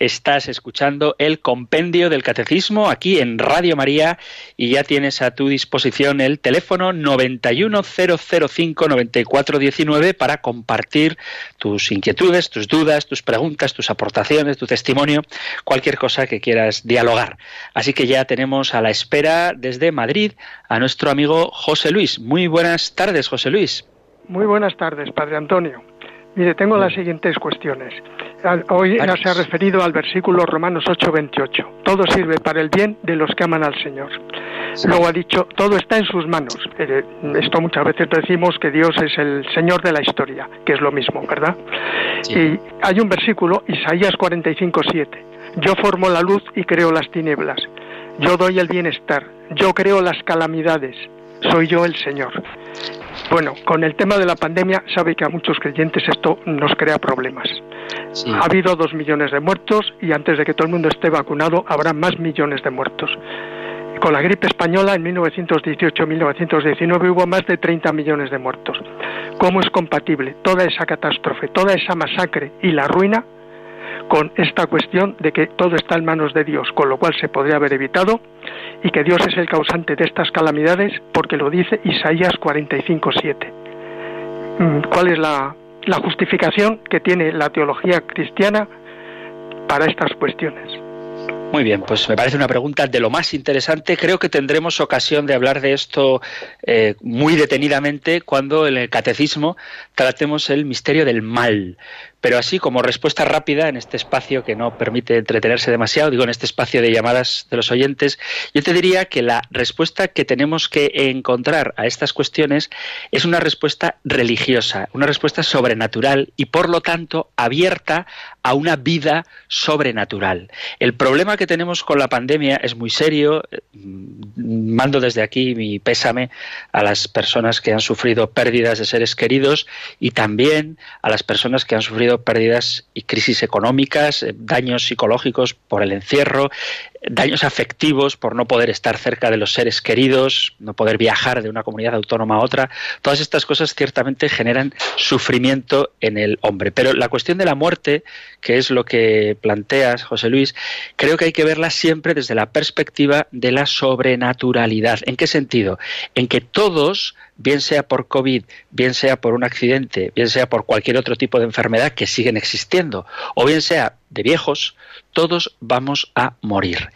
Estás escuchando el compendio del catecismo aquí en Radio María y ya tienes a tu disposición el teléfono 910059419 para compartir tus inquietudes, tus dudas, tus preguntas, tus aportaciones, tu testimonio, cualquier cosa que quieras dialogar. Así que ya tenemos a la espera desde Madrid a nuestro amigo José Luis. Muy buenas tardes, José Luis. Muy buenas tardes, Padre Antonio. Mire, tengo las siguientes cuestiones. Hoy se ha referido al versículo Romanos 8:28. Todo sirve para el bien de los que aman al Señor. Luego ha dicho, todo está en sus manos. Eh, esto muchas veces decimos que Dios es el Señor de la historia, que es lo mismo, ¿verdad? Y hay un versículo, Isaías 45:7. Yo formo la luz y creo las tinieblas. Yo doy el bienestar. Yo creo las calamidades. Soy yo el Señor. Bueno, con el tema de la pandemia sabe que a muchos creyentes esto nos crea problemas. Ha habido dos millones de muertos y antes de que todo el mundo esté vacunado habrá más millones de muertos. Con la gripe española en 1918-1919 hubo más de 30 millones de muertos. ¿Cómo es compatible toda esa catástrofe, toda esa masacre y la ruina con esta cuestión de que todo está en manos de Dios, con lo cual se podría haber evitado y que Dios es el causante de estas calamidades porque lo dice Isaías 45:7. Mm, ¿Cuál es la, justificación que tiene la teología cristiana para estas cuestiones? Muy bien, pues me parece una pregunta de lo más interesante. Creo que tendremos ocasión de hablar de esto eh, muy detenidamente cuando en el catecismo tratemos el misterio del mal. Pero así como respuesta rápida en este espacio que no permite entretenerse demasiado, digo en este espacio de llamadas de los oyentes, yo te diría que la respuesta que tenemos que encontrar a estas cuestiones es una respuesta religiosa, una respuesta sobrenatural y por lo tanto abierta a una vida sobrenatural. El problema que tenemos con la pandemia es muy serio. Mando desde aquí mi pésame a las personas que han sufrido pérdidas de seres queridos y también a las personas que han sufrido pérdidas y crisis económicas, eh, daños psicológicos por el encierro, daños afectivos por no poder estar cerca de los seres queridos, no poder viajar de una comunidad autónoma a otra. Todas estas cosas ciertamente generan sufrimiento en el hombre. Pero la cuestión de la muerte, que es lo que planteas, José Luis, creo que hay que verla siempre desde la perspectiva de la sobrenaturalidad. ¿En qué sentido? En que todos bien sea por COVID, bien sea por un accidente, bien sea por cualquier otro tipo de enfermedad que siguen existiendo, o bien sea de viejos, todos vamos a morir.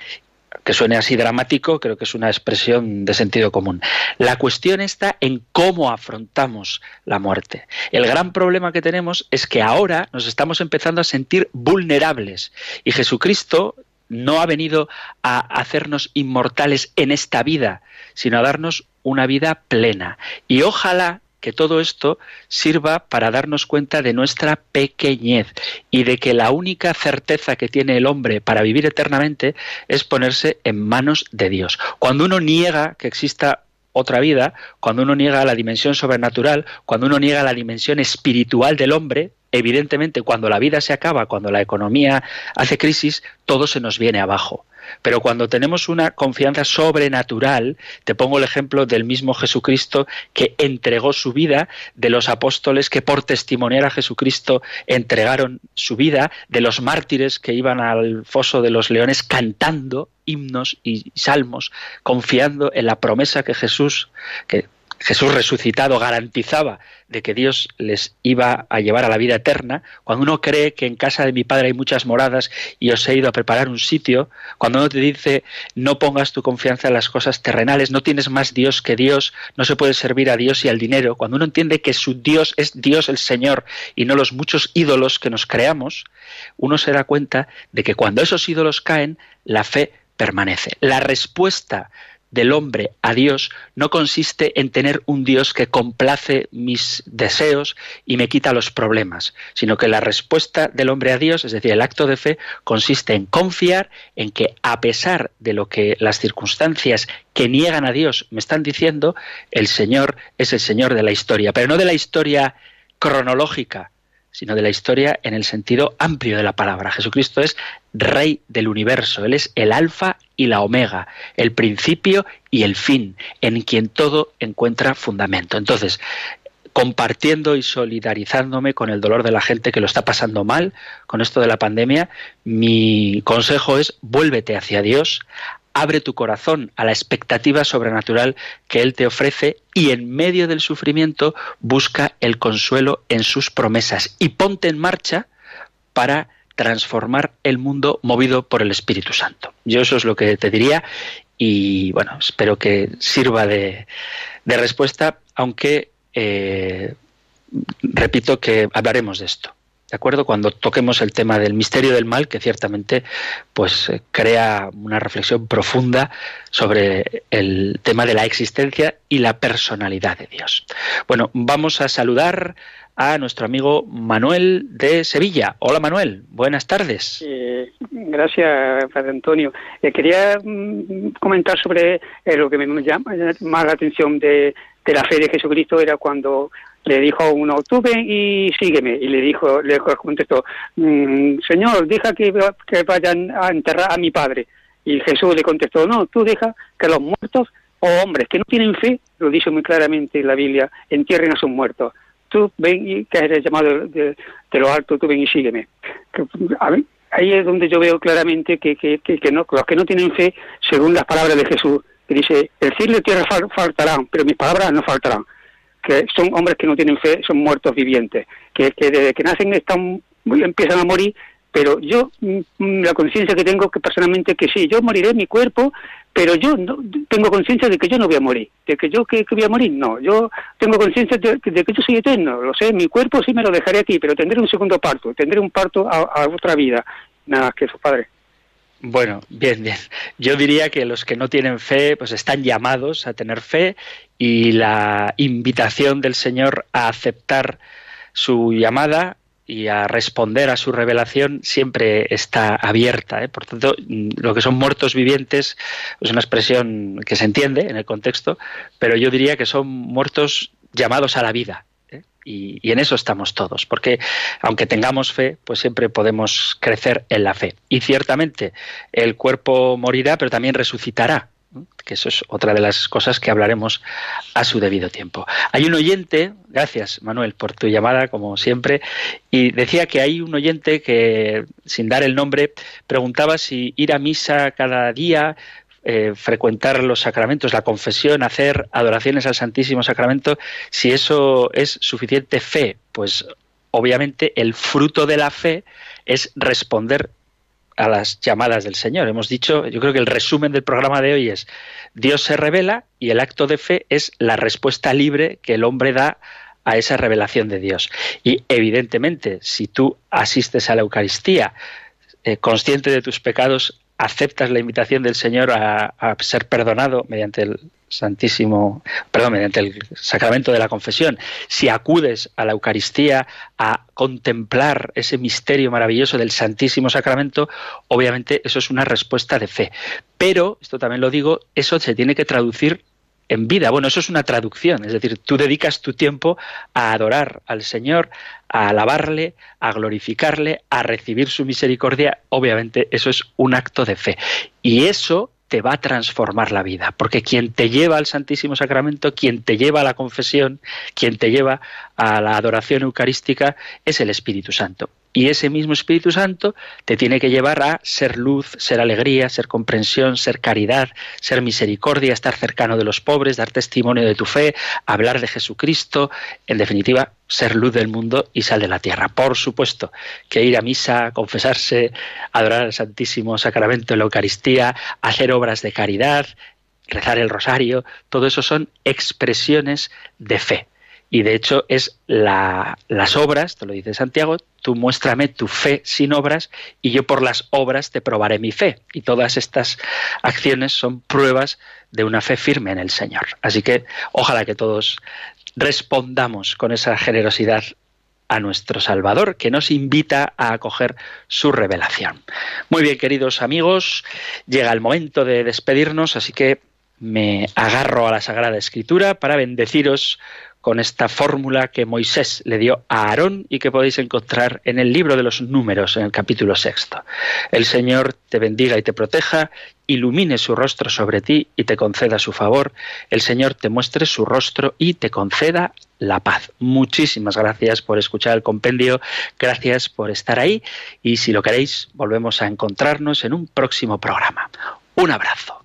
Que suene así dramático, creo que es una expresión de sentido común. La cuestión está en cómo afrontamos la muerte. El gran problema que tenemos es que ahora nos estamos empezando a sentir vulnerables y Jesucristo no ha venido a hacernos inmortales en esta vida, sino a darnos una vida plena. Y ojalá que todo esto sirva para darnos cuenta de nuestra pequeñez y de que la única certeza que tiene el hombre para vivir eternamente es ponerse en manos de Dios. Cuando uno niega que exista otra vida, cuando uno niega la dimensión sobrenatural, cuando uno niega la dimensión espiritual del hombre, evidentemente cuando la vida se acaba, cuando la economía hace crisis, todo se nos viene abajo. Pero cuando tenemos una confianza sobrenatural, te pongo el ejemplo del mismo Jesucristo que entregó su vida, de los apóstoles que por testimoniar a Jesucristo entregaron su vida, de los mártires que iban al foso de los leones cantando himnos y salmos, confiando en la promesa que Jesús, que Jesús resucitado garantizaba de que Dios les iba a llevar a la vida eterna, cuando uno cree que en casa de mi Padre hay muchas moradas y os he ido a preparar un sitio, cuando uno te dice no pongas tu confianza en las cosas terrenales, no tienes más Dios que Dios, no se puede servir a Dios y al dinero, cuando uno entiende que su Dios es Dios el Señor y no los muchos ídolos que nos creamos, uno se da cuenta de que cuando esos ídolos caen, la fe permanece. La respuesta del hombre a Dios no consiste en tener un Dios que complace mis deseos y me quita los problemas, sino que la respuesta del hombre a Dios, es decir, el acto de fe, consiste en confiar en que a pesar de lo que las circunstancias que niegan a Dios me están diciendo, el Señor es el Señor de la historia, pero no de la historia cronológica, sino de la historia en el sentido amplio de la palabra. Jesucristo es Rey del universo, Él es el alfa y la omega, el principio y el fin, en quien todo encuentra fundamento. Entonces, compartiendo y solidarizándome con el dolor de la gente que lo está pasando mal con esto de la pandemia, mi consejo es vuélvete hacia Dios, abre tu corazón a la expectativa sobrenatural que Él te ofrece y en medio del sufrimiento busca el consuelo en sus promesas y ponte en marcha para transformar el mundo movido por el Espíritu Santo. Yo eso es lo que te diría y bueno, espero que sirva de, respuesta, aunque eh, repito que hablaremos de esto. ¿De acuerdo? Cuando toquemos el tema del misterio del mal, que ciertamente pues eh, crea una reflexión profunda sobre el tema de la existencia y la personalidad de Dios. Bueno, vamos a saludar a nuestro amigo Manuel de Sevilla. Hola Manuel, buenas tardes. Eh, gracias, Padre Antonio. Eh, quería mm, comentar sobre lo que me llama más la atención de, de la fe de Jesucristo era cuando le dijo a uno, tú ven y sígueme. Y le dijo, le contestó, mm, Señor, deja que, que vayan a enterrar a mi padre. Y Jesús le contestó, no, tú deja que los muertos o hombres que no tienen fe, lo dice muy claramente la Biblia, entierren a sus muertos. Tú ven y que eres llamado de, lo alto, tú ven y sígueme. ahí es donde yo veo claramente que, que, que, no, los que no tienen fe, según las palabras de Jesús, que dice, el cielo y tierra faltarán, pero mis palabras no faltarán que son hombres que no tienen fe, son muertos vivientes, que, desde que nacen están empiezan a morir, pero yo mm, mm, la conciencia que tengo que personalmente que sí, yo moriré mi cuerpo, pero yo no, tengo conciencia de que yo no voy a morir, de que yo que, voy a morir, no, yo tengo conciencia de, que yo soy eterno, lo sé, mi cuerpo sí me lo dejaré aquí, pero tendré un segundo parto, tendré un parto a, a otra vida, nada que eso, padre. Bueno, bien, bien. Yo diría que los que no tienen fe, pues están llamados a tener fe y la invitación del Señor a aceptar su llamada y a responder a su revelación siempre está abierta. ¿eh? Por tanto, lo que son muertos vivientes es una expresión que se entiende en el contexto, pero yo diría que son muertos llamados a la vida. Y, en eso estamos todos, porque aunque tengamos fe, pues siempre podemos crecer en la fe. Y ciertamente el cuerpo morirá, pero también resucitará que eso es otra de las cosas que hablaremos a su debido tiempo. Hay un oyente, gracias Manuel por tu llamada, como siempre, y decía que hay un oyente que, sin dar el nombre, preguntaba si ir a misa cada día, eh, frecuentar los sacramentos, la confesión, hacer adoraciones al Santísimo Sacramento, si eso es suficiente fe. Pues obviamente el fruto de la fe es responder a las llamadas del Señor. Hemos dicho, yo creo que el resumen del programa de hoy es Dios se revela y el acto de fe es la respuesta libre que el hombre da a esa revelación de Dios. Y evidentemente, si tú asistes a la Eucaristía eh, consciente de tus pecados, aceptas la invitación del Señor a, ser perdonado mediante el Santísimo, perdón, mediante el sacramento de la confesión, si acudes a la Eucaristía a contemplar ese misterio maravilloso del Santísimo Sacramento, obviamente eso es una respuesta de fe. Pero, esto también lo digo, eso se tiene que traducir en vida. Bueno, eso es una traducción, es decir, tú dedicas tu tiempo a adorar al Señor, a alabarle, a glorificarle, a recibir su misericordia. Obviamente eso es un acto de fe. Y eso te va a transformar la vida, porque quien te lleva al Santísimo Sacramento, quien te lleva a la confesión, quien te lleva a la adoración eucarística es el Espíritu Santo. Y ese mismo Espíritu Santo te tiene que llevar a ser luz, ser alegría, ser comprensión, ser caridad, ser misericordia, estar cercano de los pobres, dar testimonio de tu fe, hablar de Jesucristo, en definitiva, ser luz del mundo y sal de la tierra. Por supuesto que ir a misa, confesarse, adorar al Santísimo Sacramento en la Eucaristía, hacer obras de caridad, rezar el rosario, todo eso son expresiones de fe. Y de hecho es las obras, te lo dice Santiago, tú muéstrame tu fe sin obras y yo por las obras te probaré mi fe. Y todas estas acciones son pruebas de una fe firme en el Señor. Así que ojalá que todos respondamos con esa generosidad a nuestro Salvador, que nos invita a acoger su revelación. Muy bien, queridos amigos, llega el momento de despedirnos, así que me agarro a la Sagrada Escritura para bendeciros con esta fórmula que Moisés le dio a Aarón y que podéis encontrar en el libro de los números, en el capítulo sexto. El Señor te bendiga y te proteja, ilumine su rostro sobre ti y te conceda su favor. El Señor te muestre su rostro y te conceda la paz. Muchísimas gracias por escuchar el compendio, gracias por estar ahí y si lo queréis volvemos a encontrarnos en un próximo programa. Un abrazo.